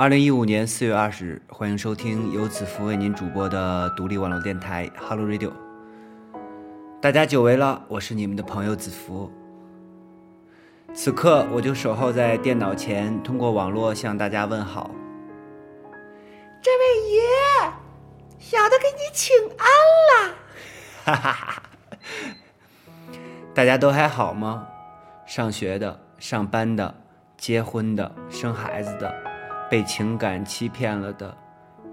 二零一五年四月二十日，欢迎收听由子福为您主播的独立网络电台 Hello Radio。大家久违了，我是你们的朋友子福。此刻我就守候在电脑前，通过网络向大家问好。这位爷，小的给你请安了。哈哈哈！大家都还好吗？上学的、上班的、结婚的、生孩子的。被情感欺骗了的，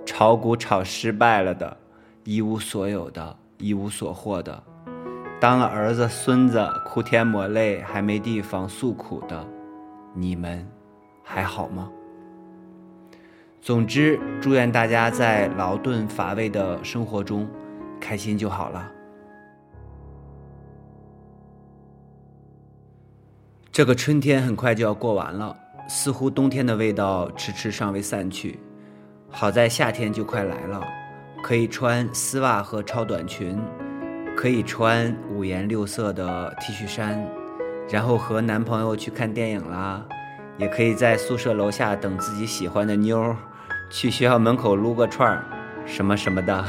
炒股炒失败了的，一无所有的，一无所获的，当了儿子孙子哭天抹泪还没地方诉苦的，你们还好吗？总之，祝愿大家在劳顿乏味的生活中开心就好了。这个春天很快就要过完了。似乎冬天的味道迟迟尚未散去，好在夏天就快来了，可以穿丝袜和超短裙，可以穿五颜六色的 T 恤衫，然后和男朋友去看电影啦，也可以在宿舍楼下等自己喜欢的妞，去学校门口撸个串儿，什么什么的。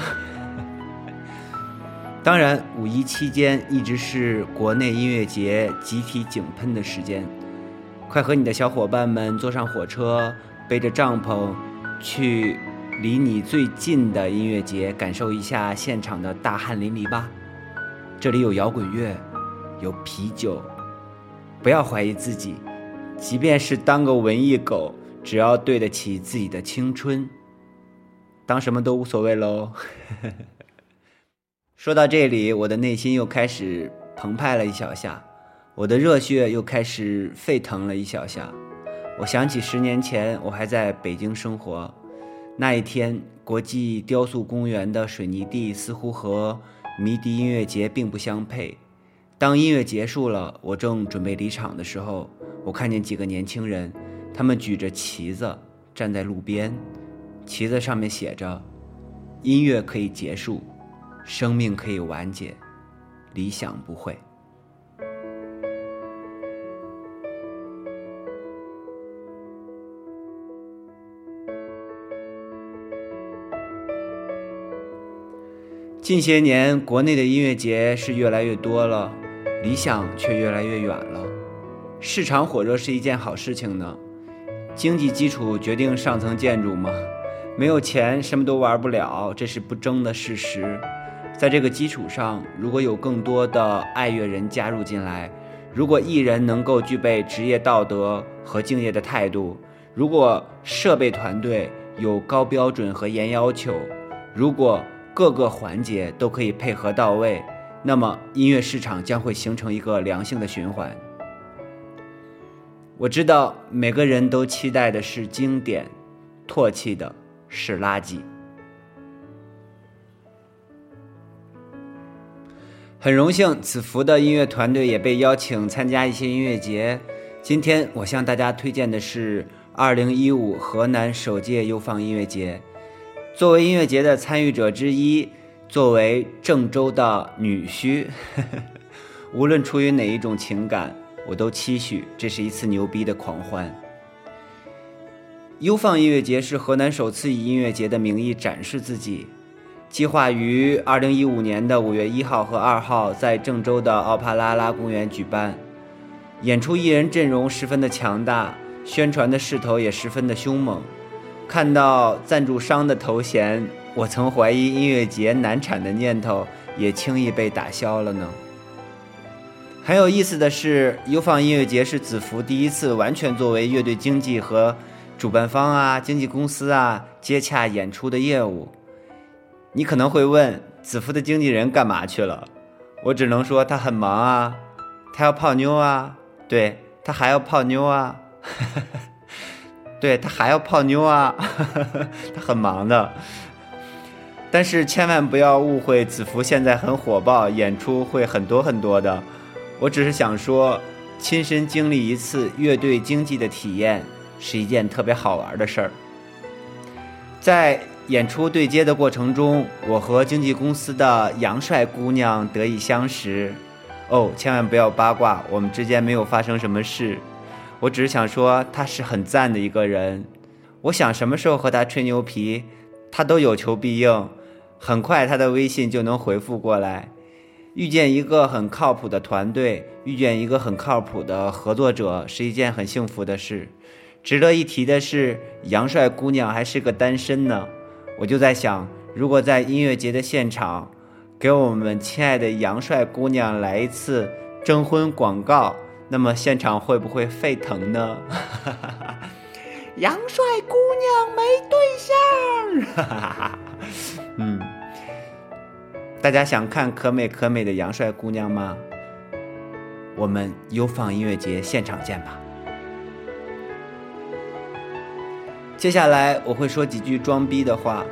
当然，五一期间一直是国内音乐节集体井喷的时间。快和你的小伙伴们坐上火车，背着帐篷，去离你最近的音乐节，感受一下现场的大汗淋漓吧！这里有摇滚乐，有啤酒，不要怀疑自己，即便是当个文艺狗，只要对得起自己的青春，当什么都无所谓喽。说到这里，我的内心又开始澎湃了一小下。我的热血又开始沸腾了一小下，我想起十年前我还在北京生活，那一天国际雕塑公园的水泥地似乎和迷笛音乐节并不相配。当音乐结束了，我正准备离场的时候，我看见几个年轻人，他们举着旗子站在路边，旗子上面写着：“音乐可以结束，生命可以完结，理想不会。”近些年，国内的音乐节是越来越多了，理想却越来越远了。市场火热是一件好事情呢，经济基础决定上层建筑嘛。没有钱，什么都玩不了，这是不争的事实。在这个基础上，如果有更多的爱乐人加入进来，如果艺人能够具备职业道德和敬业的态度，如果设备团队有高标准和严要求，如果。各个环节都可以配合到位，那么音乐市场将会形成一个良性的循环。我知道每个人都期待的是经典，唾弃的是垃圾。很荣幸，此福的音乐团队也被邀请参加一些音乐节。今天我向大家推荐的是二零一五河南首届优放音乐节。作为音乐节的参与者之一，作为郑州的女婿，无论出于哪一种情感，我都期许这是一次牛逼的狂欢。优放音乐节是河南首次以音乐节的名义展示自己，计划于二零一五年的五月一号和二号在郑州的奥帕拉拉公园举办。演出艺人阵容十分的强大，宣传的势头也十分的凶猛。看到赞助商的头衔，我曾怀疑音乐节难产的念头也轻易被打消了呢。很有意思的是，优放音乐节是子福第一次完全作为乐队经纪和主办方啊、经纪公司啊接洽演出的业务。你可能会问，子福的经纪人干嘛去了？我只能说他很忙啊，他要泡妞啊，对他还要泡妞啊。对他还要泡妞啊，他很忙的。但是千万不要误会，子福现在很火爆，演出会很多很多的。我只是想说，亲身经历一次乐队经济的体验是一件特别好玩的事儿。在演出对接的过程中，我和经纪公司的杨帅姑娘得以相识。哦，千万不要八卦，我们之间没有发生什么事。我只是想说，他是很赞的一个人。我想什么时候和他吹牛皮，他都有求必应，很快他的微信就能回复过来。遇见一个很靠谱的团队，遇见一个很靠谱的合作者，是一件很幸福的事。值得一提的是，杨帅姑娘还是个单身呢。我就在想，如果在音乐节的现场，给我们亲爱的杨帅姑娘来一次征婚广告，那么现场会不会沸腾呢？杨帅姑娘没对象。嗯，大家想看可美可美的杨帅姑娘吗？我们优放音乐节现场见吧。接下来我会说几句装逼的话。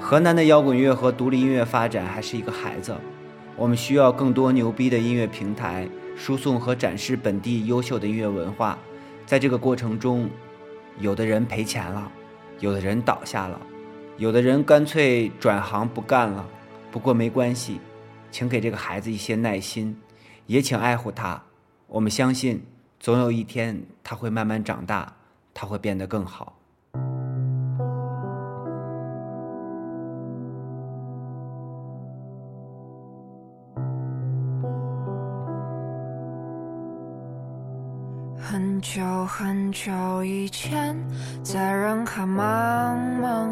河南的摇滚乐和独立音乐发展还是一个孩子，我们需要更多牛逼的音乐平台，输送和展示本地优秀的音乐文化。在这个过程中，有的人赔钱了，有的人倒下了，有的人干脆转行不干了。不过没关系，请给这个孩子一些耐心，也请爱护他。我们相信，总有一天他会慢慢长大，他会变得更好。久很久以前，在人海茫茫，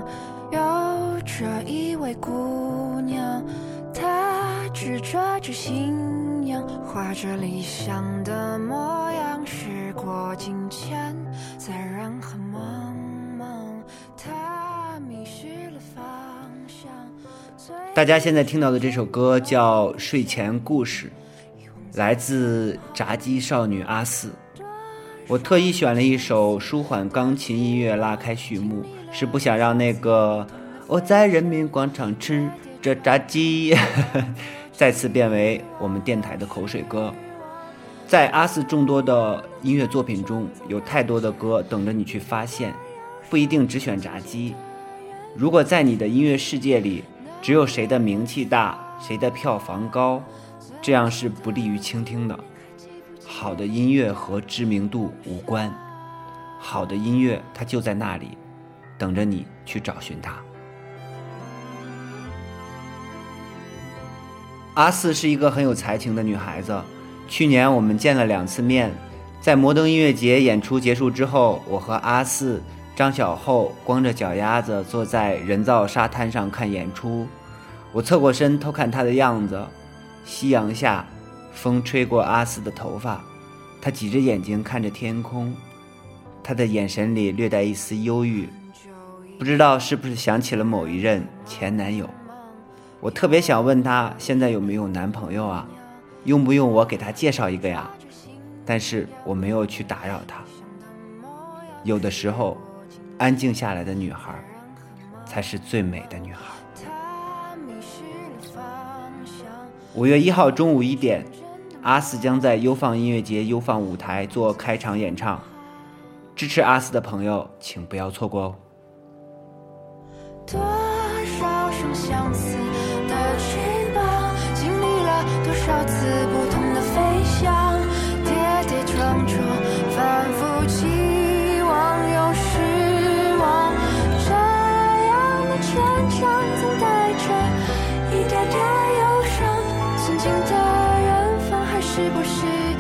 有着一位姑娘，她执着着信仰，画着理想的模样。时过境迁，在人海茫茫，她迷失了方向。大家现在听到的这首歌叫《睡前故事》，来自炸鸡少女阿四。我特意选了一首舒缓钢琴音乐拉开序幕，是不想让那个我在人民广场吃着炸鸡 再次变为我们电台的口水歌。在阿四众多的音乐作品中，有太多的歌等着你去发现，不一定只选炸鸡。如果在你的音乐世界里，只有谁的名气大，谁的票房高，这样是不利于倾听的。好的音乐和知名度无关，好的音乐它就在那里，等着你去找寻它。阿四是一个很有才情的女孩子，去年我们见了两次面，在摩登音乐节演出结束之后，我和阿四、张小厚光着脚丫子坐在人造沙滩上看演出，我侧过身偷看她的样子，夕阳下。风吹过阿斯的头发，他挤着眼睛看着天空，他的眼神里略带一丝忧郁，不知道是不是想起了某一任前男友。我特别想问他现在有没有男朋友啊？用不用我给他介绍一个呀？但是我没有去打扰他。有的时候，安静下来的女孩，才是最美的女孩。五月一号中午一点。阿四将在优放音乐节优放舞台做开场演唱，支持阿四的朋友，请不要错过哦。多少双相似的翅膀，经历了多少次不同的飞翔，跌跌撞撞，反复期望又失望，这样的成长总带着一点点忧伤，曾经的。是不是？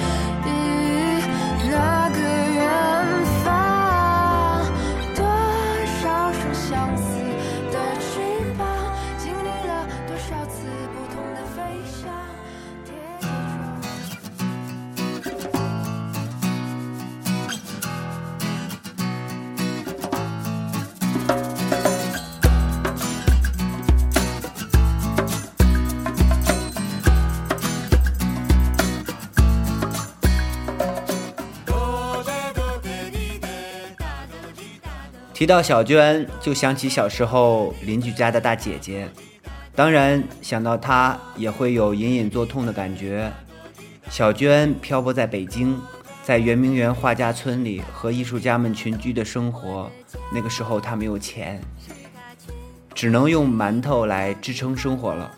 提到小娟，就想起小时候邻居家的大姐姐，当然想到她也会有隐隐作痛的感觉。小娟漂泊在北京，在圆明园画家村里和艺术家们群居的生活。那个时候她没有钱，只能用馒头来支撑生活了。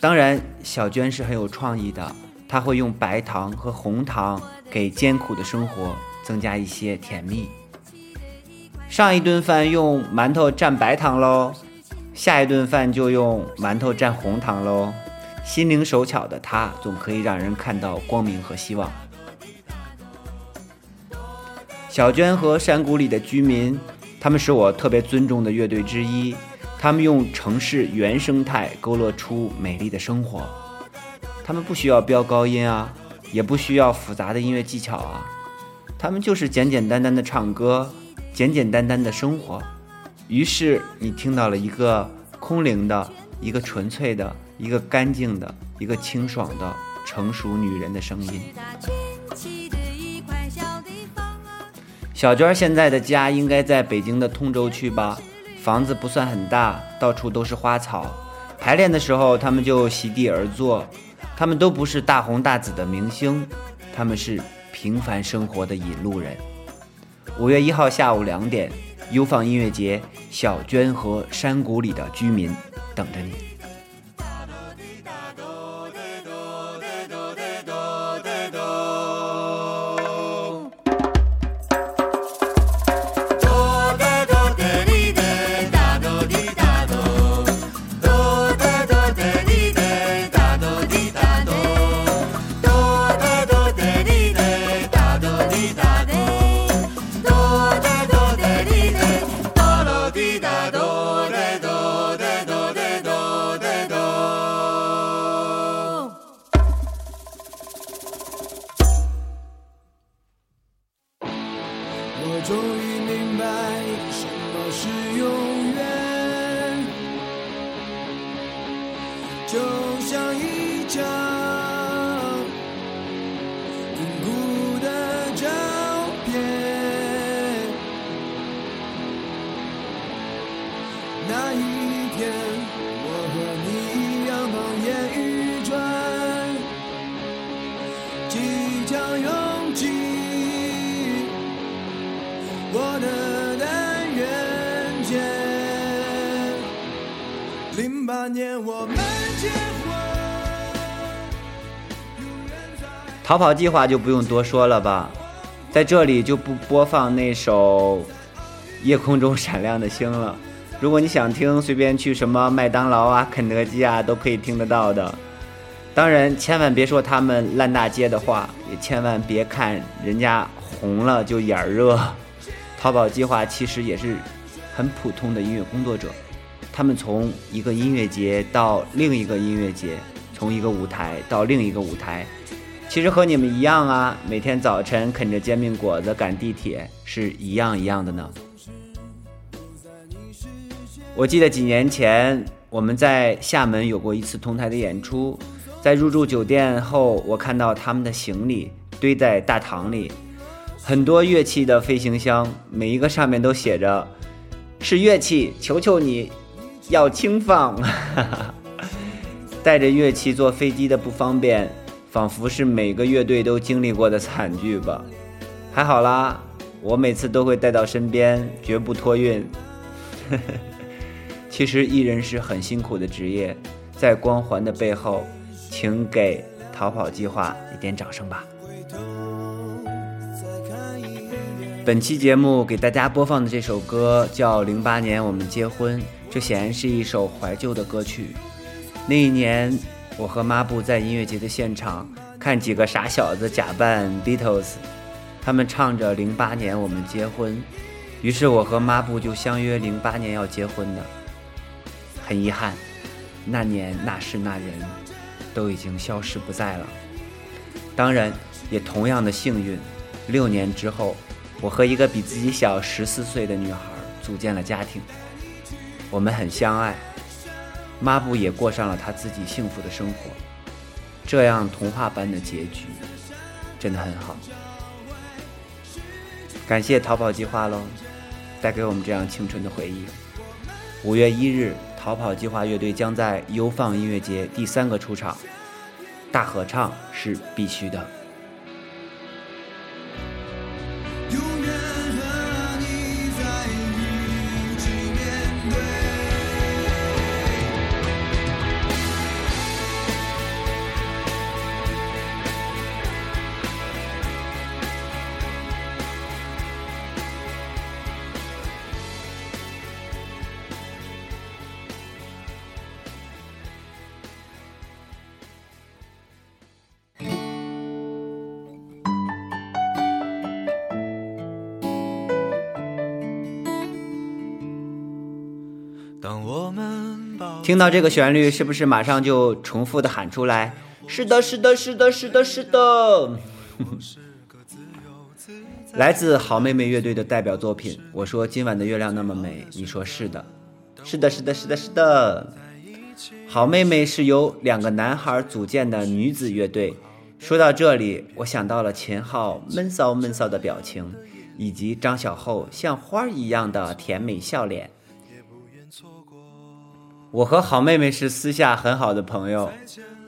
当然，小娟是很有创意的，她会用白糖和红糖给艰苦的生活增加一些甜蜜。上一顿饭用馒头蘸白糖喽，下一顿饭就用馒头蘸红糖喽。心灵手巧的他，总可以让人看到光明和希望。小娟和山谷里的居民，他们是我特别尊重的乐队之一。他们用城市原生态勾勒出美丽的生活。他们不需要飙高音啊，也不需要复杂的音乐技巧啊，他们就是简简单单的唱歌，简简单单的生活。于是你听到了一个空灵的、一个纯粹的、一个干净的、一个清爽的成熟女人的声音。小娟现在的家应该在北京的通州区吧？房子不算很大，到处都是花草。排练的时候，他们就席地而坐。他们都不是大红大紫的明星，他们是平凡生活的引路人。五月一号下午两点，优放音乐节，小娟和山谷里的居民等着你。逃跑计划就不用多说了吧，在这里就不播放那首《夜空中闪亮的星》了。如果你想听，随便去什么麦当劳啊、肯德基啊，都可以听得到的。当然，千万别说他们烂大街的话，也千万别看人家红了就眼热。逃跑计划其实也是很普通的音乐工作者。他们从一个音乐节到另一个音乐节，从一个舞台到另一个舞台，其实和你们一样啊，每天早晨啃着煎饼果子赶地铁是一样一样的呢。我记得几年前我们在厦门有过一次同台的演出，在入住酒店后，我看到他们的行李堆在大堂里，很多乐器的飞行箱，每一个上面都写着“是乐器，求求你”。要轻放，带着乐器坐飞机的不方便，仿佛是每个乐队都经历过的惨剧吧。还好啦，我每次都会带到身边，绝不托运。其实艺人是很辛苦的职业，在光环的背后，请给逃跑计划一点掌声吧。本期节目给大家播放的这首歌叫《零八年我们结婚》。这显然是一首怀旧的歌曲。那一年，我和抹布在音乐节的现场看几个傻小子假扮 Beatles，他们唱着《零八年我们结婚》，于是我和抹布就相约零八年要结婚的。很遗憾，那年那事那人都已经消失不在了。当然，也同样的幸运，六年之后，我和一个比自己小十四岁的女孩组建了家庭。我们很相爱，抹布也过上了他自己幸福的生活，这样童话般的结局，真的很好。感谢逃跑计划喽，带给我们这样青春的回忆。五月一日，逃跑计划乐队将在优放音乐节第三个出场，大合唱是必须的。听到这个旋律，是不是马上就重复的喊出来？是的，是的，是的，是的，是的。来自好妹妹乐队的代表作品。我说今晚的月亮那么美，你说是的，是的，是的，是的，是的。好妹妹是由两个男孩组建的女子乐队。说到这里，我想到了秦昊闷骚闷骚的表情，以及张小厚像花一样的甜美笑脸。我和好妹妹是私下很好的朋友。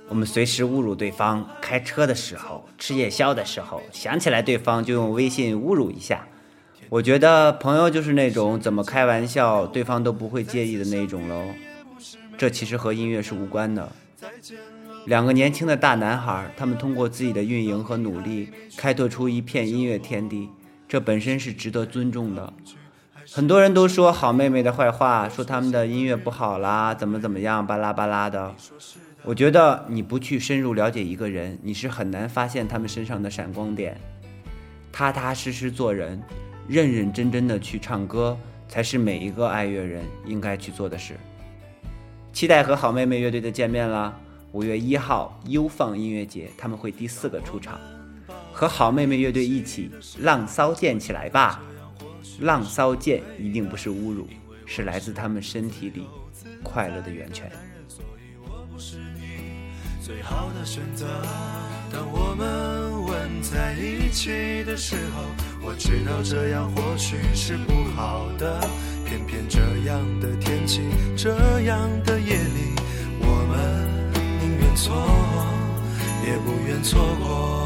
我们随时侮辱对方，开车的时候、吃夜宵的时候，想起来对方就用微信侮辱一下。我觉得朋友就是那种怎么开玩笑，对方都不会介意的那种喽。这其实和音乐是无关的。两个年轻的大男孩，他们通过自己的运营和努力，开拓出一片音乐天地，这本身是值得尊重的。很多人都说好妹妹的坏话，说他们的音乐不好啦，怎么怎么样，巴拉巴拉的。我觉得你不去深入了解一个人，你是很难发现他们身上的闪光点。踏踏实实做人，认认真真的去唱歌，才是每一个爱乐人应该去做的事。期待和好妹妹乐队的见面啦！五月一号优放音乐节，他们会第四个出场，和好妹妹乐队一起浪骚健起来吧！浪骚健一定不是侮辱，是来自他们身体里快乐的源泉。最好的选择。当我们吻在一起的时候，我知道这样或许是不好的。偏偏这样的天气，这样的夜里，我们宁愿错，也不愿错过。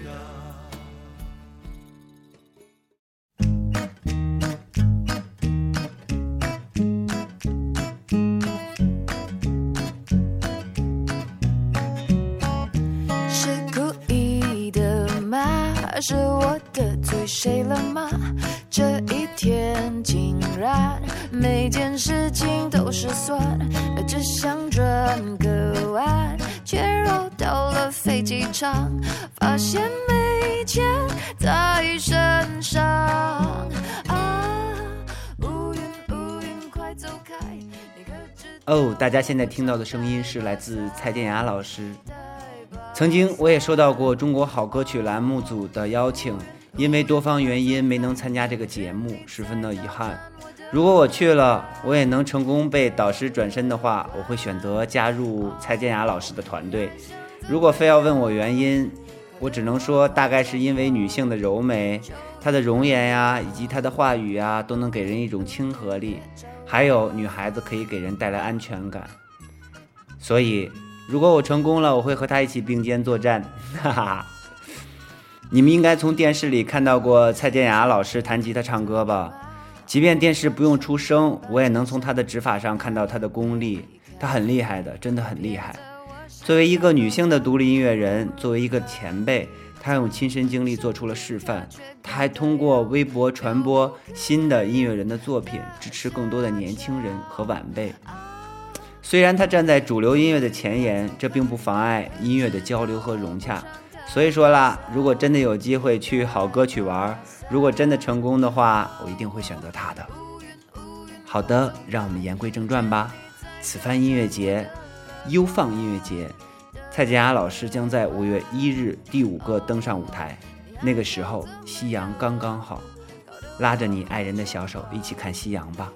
是我得罪谁了吗？这一天竟然每件事情都失算，只想转个弯，却绕到了飞机场，发现没钱在身上。啊，乌云乌云快走开！哦，大家现在听到的声音是来自蔡健雅老师。曾经我也收到过中国好歌曲栏目组的邀请，因为多方原因没能参加这个节目，十分的遗憾。如果我去了，我也能成功被导师转身的话，我会选择加入蔡健雅老师的团队。如果非要问我原因，我只能说大概是因为女性的柔美，她的容颜呀，以及她的话语呀，都能给人一种亲和力，还有女孩子可以给人带来安全感，所以。如果我成功了，我会和他一起并肩作战，哈哈。你们应该从电视里看到过蔡健雅老师弹吉他唱歌吧？即便电视不用出声，我也能从她的指法上看到她的功力。她很厉害的，真的很厉害。作为一个女性的独立音乐人，作为一个前辈，她用亲身经历做出了示范。她还通过微博传播新的音乐人的作品，支持更多的年轻人和晚辈。虽然他站在主流音乐的前沿，这并不妨碍音乐的交流和融洽。所以说啦，如果真的有机会去好歌曲玩，如果真的成功的话，我一定会选择他的。好的，让我们言归正传吧。此番音乐节，优放音乐节，蔡健雅老师将在五月一日第五个登上舞台。那个时候，夕阳刚刚好，拉着你爱人的小手，一起看夕阳吧，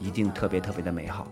一定特别特别的美好。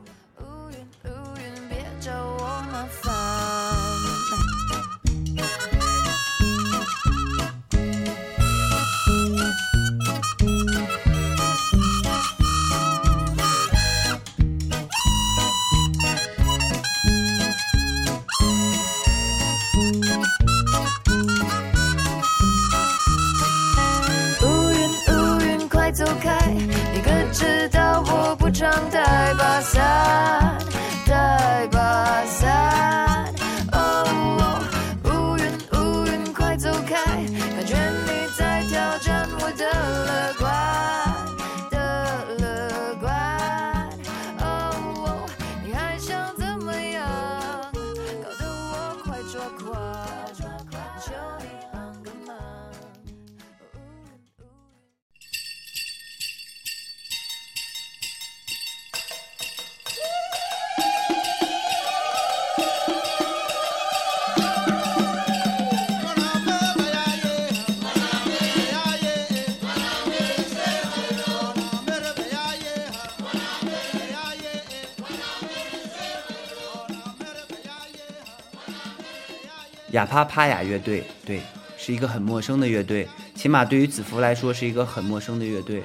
哑帕帕雅乐队，对，是一个很陌生的乐队，起码对于子服来说是一个很陌生的乐队，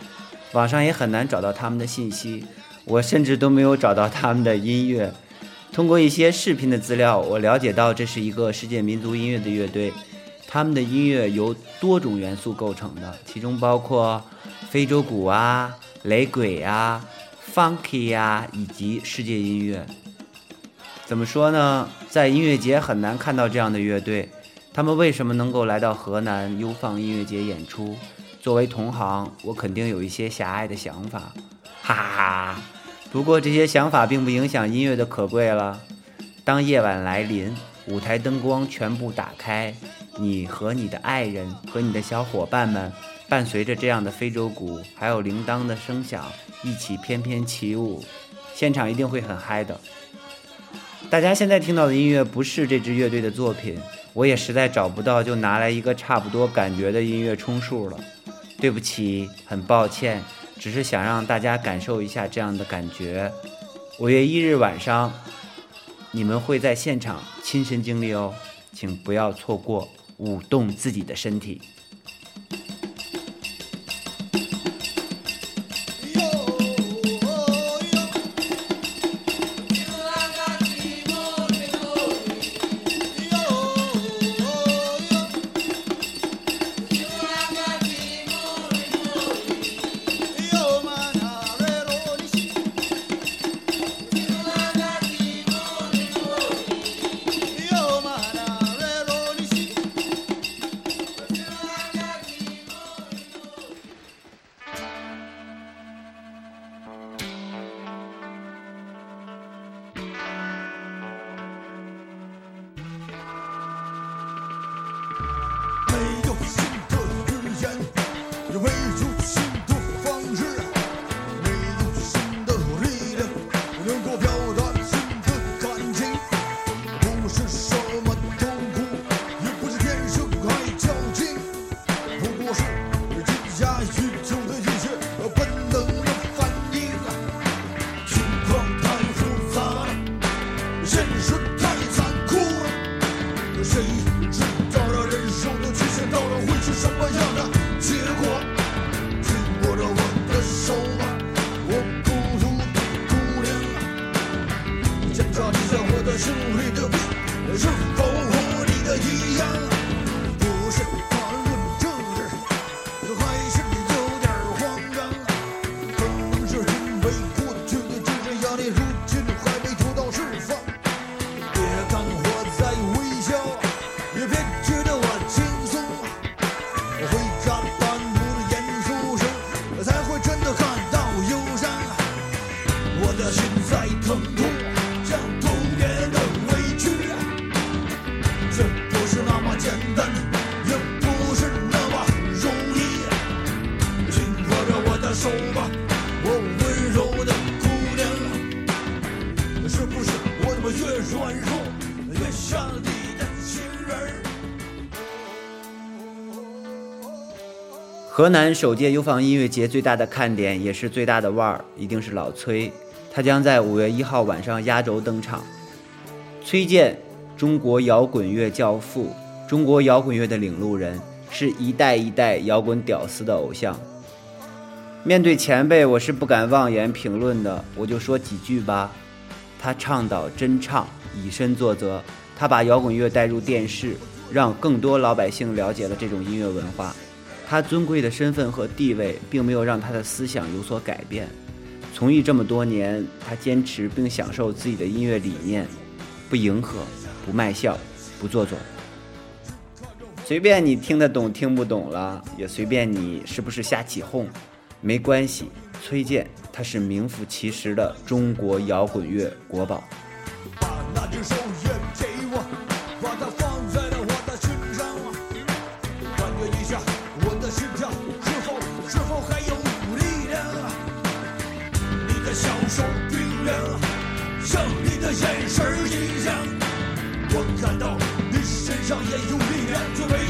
网上也很难找到他们的信息，我甚至都没有找到他们的音乐。通过一些视频的资料，我了解到这是一个世界民族音乐的乐队，他们的音乐由多种元素构成的，其中包括非洲鼓啊、雷鬼啊、funky 呀、以及世界音乐。怎么说呢？在音乐节很难看到这样的乐队，他们为什么能够来到河南优放音乐节演出？作为同行，我肯定有一些狭隘的想法，哈哈哈。不过这些想法并不影响音乐的可贵了。当夜晚来临，舞台灯光全部打开，你和你的爱人和你的小伙伴们，伴随着这样的非洲鼓，还有铃铛的声响，一起翩翩起舞，现场一定会很嗨的。大家现在听到的音乐不是这支乐队的作品，我也实在找不到，就拿来一个差不多感觉的音乐充数了。对不起，很抱歉，只是想让大家感受一下这样的感觉。五月一日晚上，你们会在现场亲身经历哦，请不要错过，舞动自己的身体。觉得我轻松，我回家了。半途的演出时，我才会真的感到忧伤。我的心在疼痛，像童年的委屈。这不是那么简单，也不是那么容易。紧握着我的手吧，我温柔的姑娘。是不是我怎么越软弱，越下得。河南首届优放音乐节最大的看点，也是最大的腕儿，一定是老崔。他将在五月一号晚上压轴登场。崔健，中国摇滚乐教父，中国摇滚乐的领路人，是一代一代摇滚屌丝的偶像。面对前辈，我是不敢妄言评论的，我就说几句吧。他倡导真唱，以身作则。他把摇滚乐带入电视，让更多老百姓了解了这种音乐文化。他尊贵的身份和地位，并没有让他的思想有所改变。从艺这么多年，他坚持并享受自己的音乐理念，不迎合，不卖笑，不做作。随便你听得懂听不懂了，也随便你是不是瞎起哄，没关系。崔健他是名副其实的中国摇滚乐国宝。上也有力量，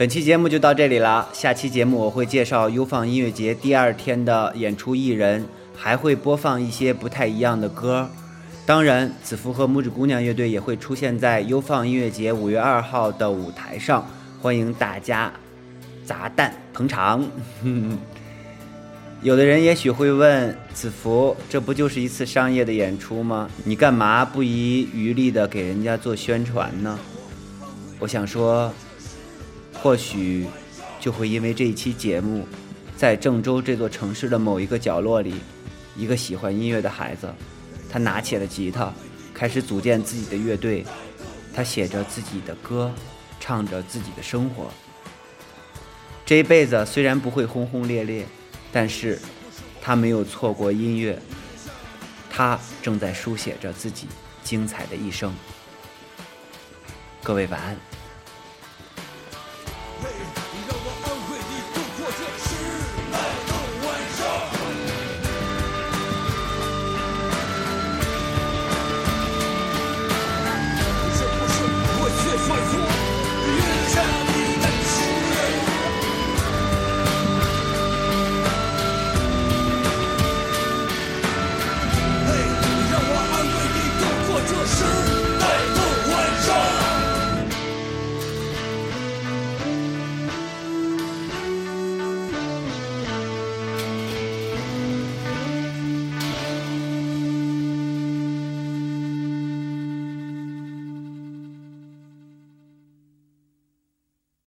本期节目就到这里了，下期节目我会介绍优放音乐节第二天的演出艺人，还会播放一些不太一样的歌。当然，子福和拇指姑娘乐队也会出现在优放音乐节五月二号的舞台上，欢迎大家砸蛋捧场。有的人也许会问子福，这不就是一次商业的演出吗？你干嘛不遗余力的给人家做宣传呢？我想说，或许就会因为这一期节目，在郑州这座城市的某一个角落里，一个喜欢音乐的孩子，他拿起了吉他，开始组建自己的乐队，他写着自己的歌，唱着自己的生活。这一辈子虽然不会轰轰烈烈，但是他没有错过音乐，他正在书写着自己精彩的一生。各位晚安。